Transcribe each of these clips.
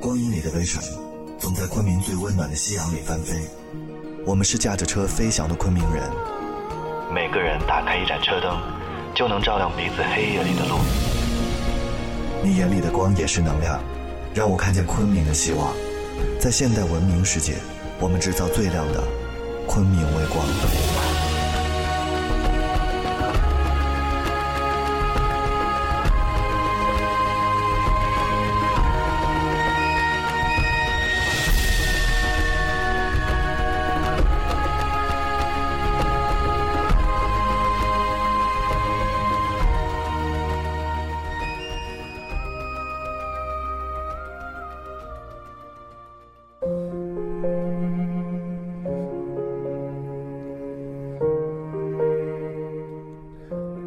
光阴里的微尘，总在昆明最温暖的夕阳里翻飞。我们是驾着车飞翔的昆明人。每个人打开一盏车灯，就能照亮彼此黑夜里的路。你眼里的光也是能量，让我看见昆明的希望。在现代文明世界，我们制造最亮的昆明微光。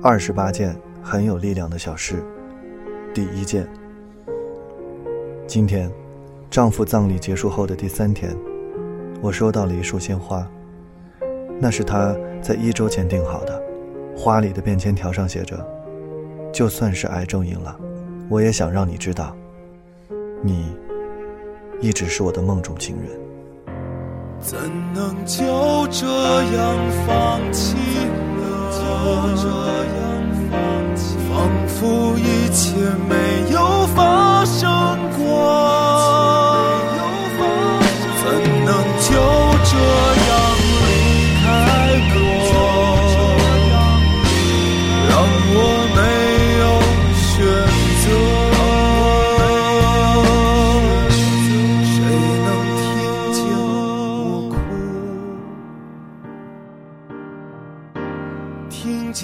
二十八件很有力量的小事。第一件，今天，丈夫葬礼结束后的第三天，我收到了一束鲜花。那是他在一周前订好的，花里的便签条上写着：“就算是癌症赢了，我也想让你知道，你一直是我的梦中情人。”怎能就这样放弃就这样。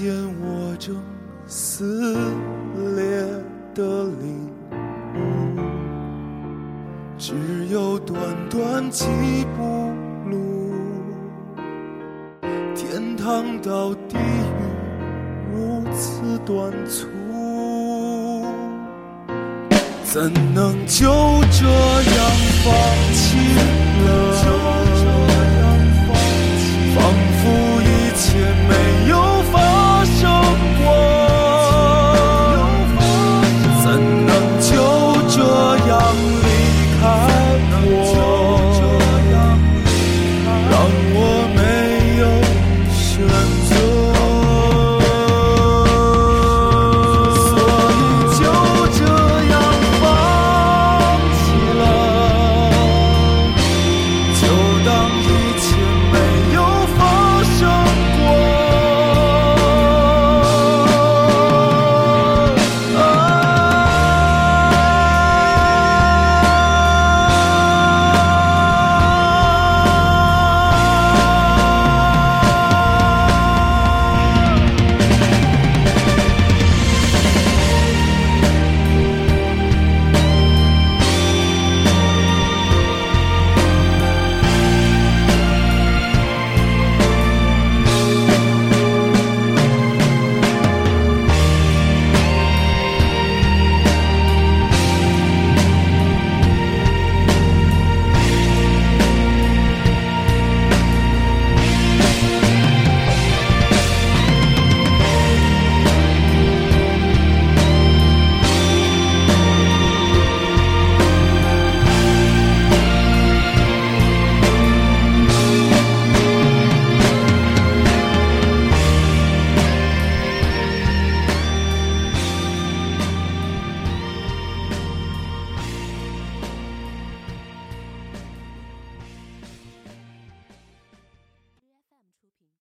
见我正。撕裂的领悟，只有短短几步路，天堂到地狱如此短促，怎能就这样放弃了？